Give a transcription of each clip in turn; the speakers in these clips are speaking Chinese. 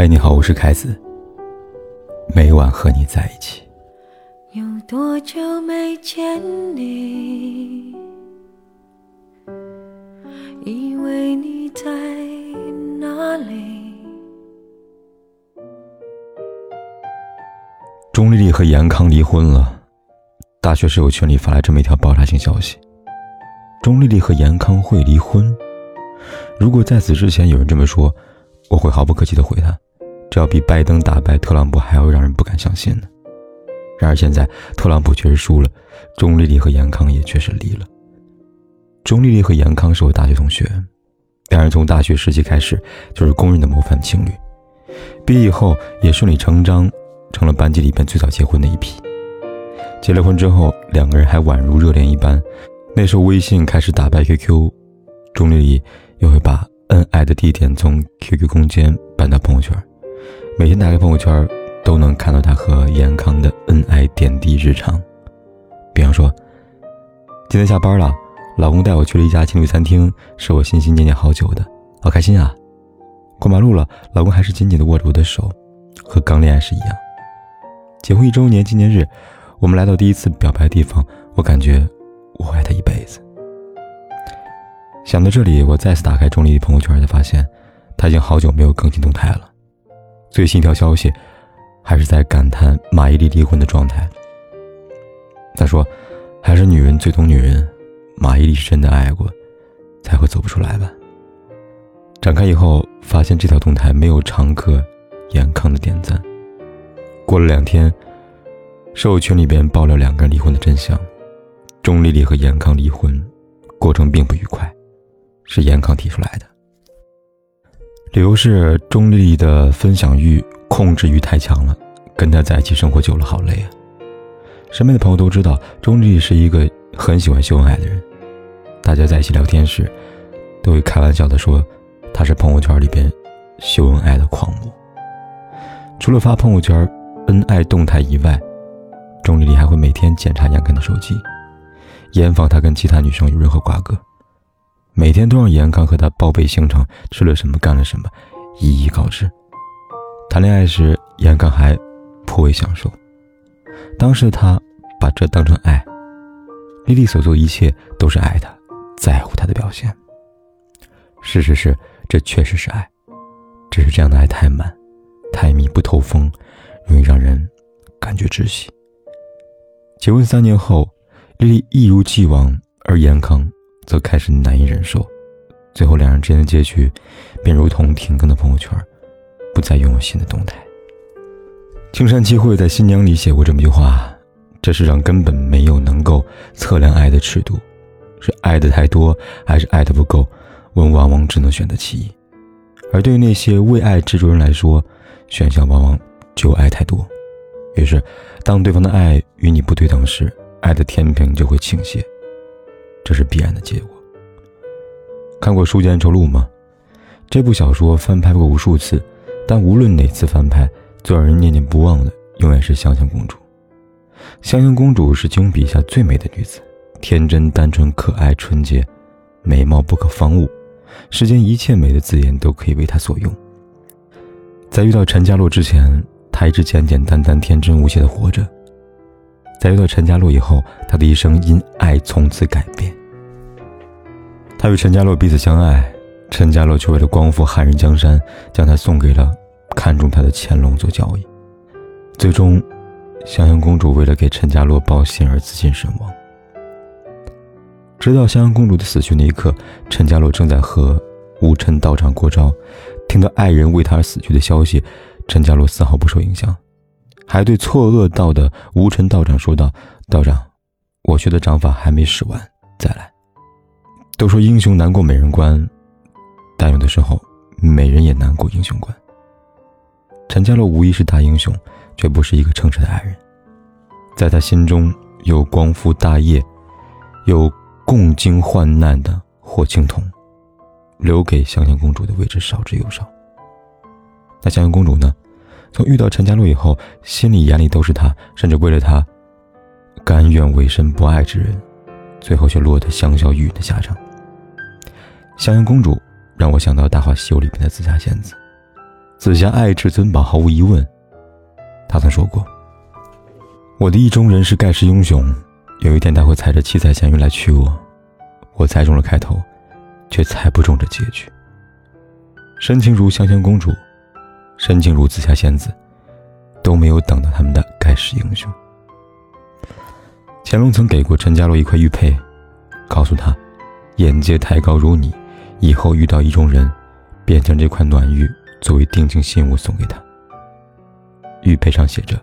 嗨，你好，我是凯子。每晚和你在一起。有多久没见你？以为你在哪里？钟丽丽和严康离婚了。大学室友群里发来这么一条爆炸性消息：钟丽丽和严康会离婚。如果在此之前有人这么说，我会毫不客气的回他，这要比拜登打败特朗普还要让人不敢相信呢。然而现在特朗普确实输了，钟丽丽和严康也确实离了。钟丽丽和严康是我大学同学，两人从大学时期开始就是公认的模范情侣，毕业以后也顺理成章成了班级里边最早结婚的一批。结了婚之后，两个人还宛如热恋一般。那时候微信开始打败 QQ，钟丽丽又会把。恩爱的地点从 QQ 空间搬到朋友圈，每天打开朋友圈都能看到他和严康的恩爱点滴日常。比方说，今天下班了，老公带我去了一家情侣餐厅，是我心心念念好久的，好开心啊！过马路了，老公还是紧紧的握着我的手，和刚恋爱时一样。结婚一周年纪念日，我们来到第一次表白的地方，我感觉我爱他一辈子。想到这里，我再次打开钟丽丽朋友圈，才发现，她已经好久没有更新动态了。最新一条消息，还是在感叹马伊琍离婚的状态。他说：“还是女人最懂女人，马伊琍是真的爱过，才会走不出来吧。”展开以后，发现这条动态没有常客严康的点赞。过了两天，社友群里边爆料两个人离婚的真相：钟丽丽和严康离婚，过程并不愉快。是严康提出来的，理由是钟丽丽的分享欲、控制欲太强了，跟他在一起生活久了好累啊。身边的朋友都知道，钟丽丽是一个很喜欢秀恩爱的人，大家在一起聊天时，都会开玩笑的说，她是朋友圈里边秀恩爱的狂魔。除了发朋友圈恩爱动态以外，钟丽丽还会每天检查杨根的手机，严防他跟其他女生有任何瓜葛。每天都让严康和他报备行程，吃了什么，干了什么，一一告知。谈恋爱时，严康还颇为享受。当时的他把这当成爱，丽丽所做一切都是爱他，在乎他的表现。事实是，这确实是爱，只是这样的爱太满，太密不透风，容易让人感觉窒息。结婚三年后，丽丽一如既往，而严康。则开始难以忍受，最后两人之间的结局，便如同停更的朋友圈，不再拥有新的动态。青山七惠在《新娘》里写过这么一句话：“这世上根本没有能够测量爱的尺度，是爱的太多，还是爱的不够？我们往往只能选择其一。而对于那些为爱执着人来说，选项往往就爱太多。于是，当对方的爱与你不对等时，爱的天平就会倾斜。”这是必然的结果。看过《书剑恩仇录》吗？这部小说翻拍过无数次，但无论哪次翻拍，最让人念念不忘的永远是香香公主。香香公主是金庸笔下最美的女子，天真单纯、可爱纯洁，美貌不可方物，世间一切美的字眼都可以为她所用。在遇到陈家洛之前，她一直简简单单、天真无邪的活着。在遇到陈家洛以后，她的一生因爱从此改变。他与陈家洛彼此相爱，陈家洛却为了光复汉人江山，将她送给了看中她的乾隆做交易。最终，香香公主为了给陈家洛报信而自尽身亡。直到香香公主的死去那一刻，陈家洛正在和吴尘道长过招，听到爱人为他而死去的消息，陈家洛丝毫不受影响，还对错愕道的吴尘道长说道：“道长，我学的掌法还没使完，再来。”都说英雄难过美人关，但有的时候，美人也难过英雄关。陈家洛无疑是大英雄，却不是一个称职的爱人。在他心中，有光复大业、有共经患难的霍青桐，留给香香公主的位置少之又少。那香香公主呢？从遇到陈家洛以后，心里眼里都是他，甚至为了他，甘愿委身不爱之人，最后却落得香消玉殒的下场。香香公主让我想到《大话西游》里面的紫霞仙子，紫霞爱至尊宝，毫无疑问。他曾说过：“我的意中人是盖世英雄，有一天他会踩着七彩祥云来娶我。”我猜中了开头，却猜不中这结局。深情如香香公主，深情如紫霞仙子，都没有等到他们的盖世英雄。乾隆曾给过陈家洛一块玉佩，告诉他：“眼界太高如你，以后遇到意中人，便将这块暖玉作为定情信物送给他。”玉佩上写着：“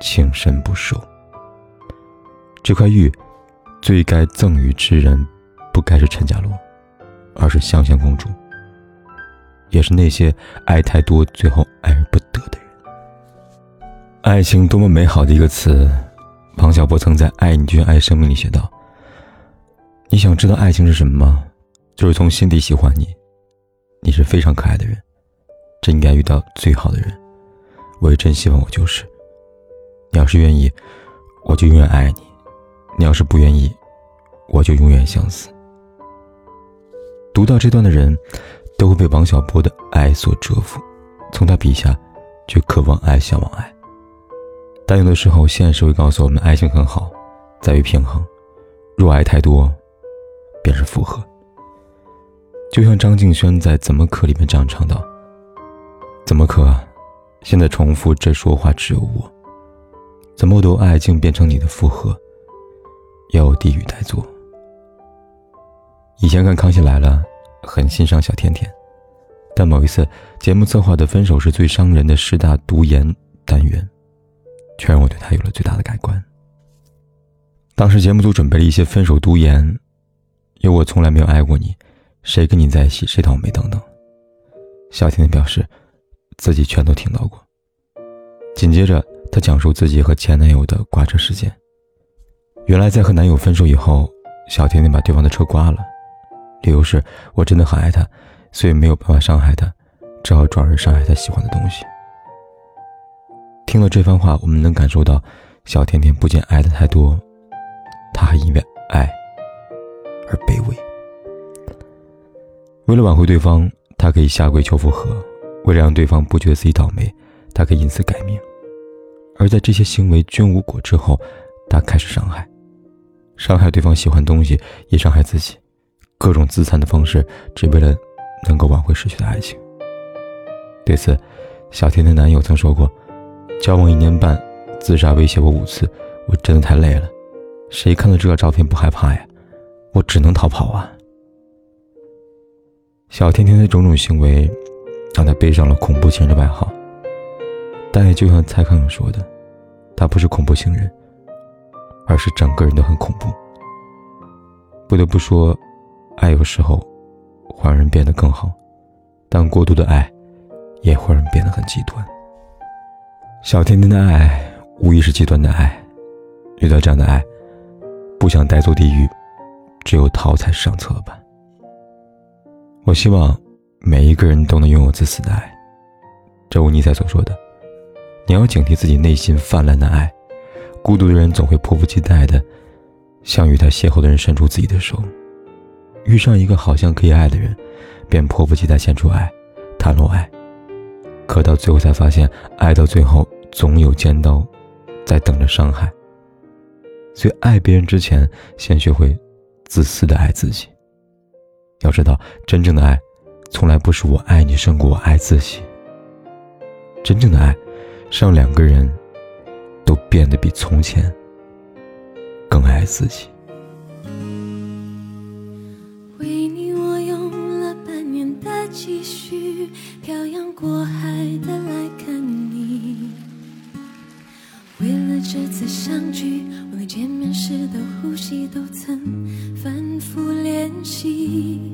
情深不寿。”这块玉，最该赠予之人。不该是陈家洛，而是香香公主，也是那些爱太多最后爱而不得的人。爱情多么美好的一个词，王小波曾在《爱你就像爱生命》里写道：“你想知道爱情是什么吗？就是从心底喜欢你，你是非常可爱的人，真应该遇到最好的人。我也真希望我就是。你要是愿意，我就永远爱你；你要是不愿意，我就永远相思。”读到这段的人，都会被王小波的爱所折服，从他笔下，却渴望爱、向往爱。但有的时候，现实会告诉我们，爱情很好，在于平衡。若爱太多，便是负荷。就像张敬轩在《怎么可》里面这样唱道：“怎么可？现在重复这说话只有我。怎么都爱竟变成你的负荷？要有地狱待做。”以前看《康熙来了》，很欣赏小甜甜，但某一次节目策划的“分手是最伤人的十大毒言”单元，却让我对他有了最大的改观。当时节目组准备了一些分手毒言，有“我从来没有爱过你”，“谁跟你在一起谁倒霉”等等。小甜甜表示，自己全都听到过。紧接着，她讲述自己和前男友的刮车事件。原来，在和男友分手以后，小甜甜把对方的车刮了。理由是我真的很爱他，所以没有办法伤害他，只好转而伤害他喜欢的东西。听了这番话，我们能感受到，小甜甜不仅爱的太多，她还因为爱而卑微。为了挽回对方，他可以下跪求复合；为了让对方不觉得自己倒霉，他可以因此改命。而在这些行为均无果之后，他开始伤害，伤害对方喜欢东西，也伤害自己。各种自残的方式，只为了能够挽回失去的爱情。对此，小甜甜男友曾说过：“交往一年半，自杀威胁我五次，我真的太累了。谁看到这个照片不害怕呀？我只能逃跑啊！”小甜甜的种种行为，让他背上了“恐怖情人”的外号。但也就像蔡康永说的，他不是恐怖情人，而是整个人都很恐怖。不得不说。爱有时候会让人变得更好，但过度的爱也会让人变得很极端。小甜甜的爱无疑是极端的爱，遇到这样的爱，不想带走地狱，只有逃才是上策吧。我希望每一个人都能拥有自私的爱，正如尼采所说的：“你要警惕自己内心泛滥的爱，孤独的人总会迫不及待的向与他邂逅的人伸出自己的手。”遇上一个好像可以爱的人，便迫不及待献出爱，袒露爱。可到最后才发现，爱到最后总有尖刀，在等着伤害。所以爱别人之前，先学会自私的爱自己。要知道，真正的爱，从来不是我爱你胜过我爱自己。真正的爱，是让两个人，都变得比从前，更爱自己。过海的来看你，为了这次相聚，我连见面时的呼吸，都曾反复练习。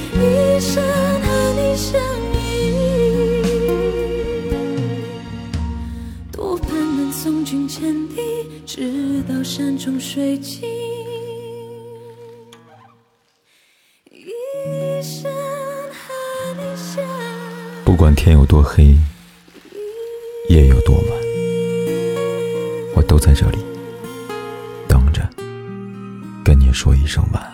一生和你相依。多盼能送君千里，直到山穷水尽，一生和你相。不管天有多黑，夜有多晚，我都在这里等着，跟你说一声晚安。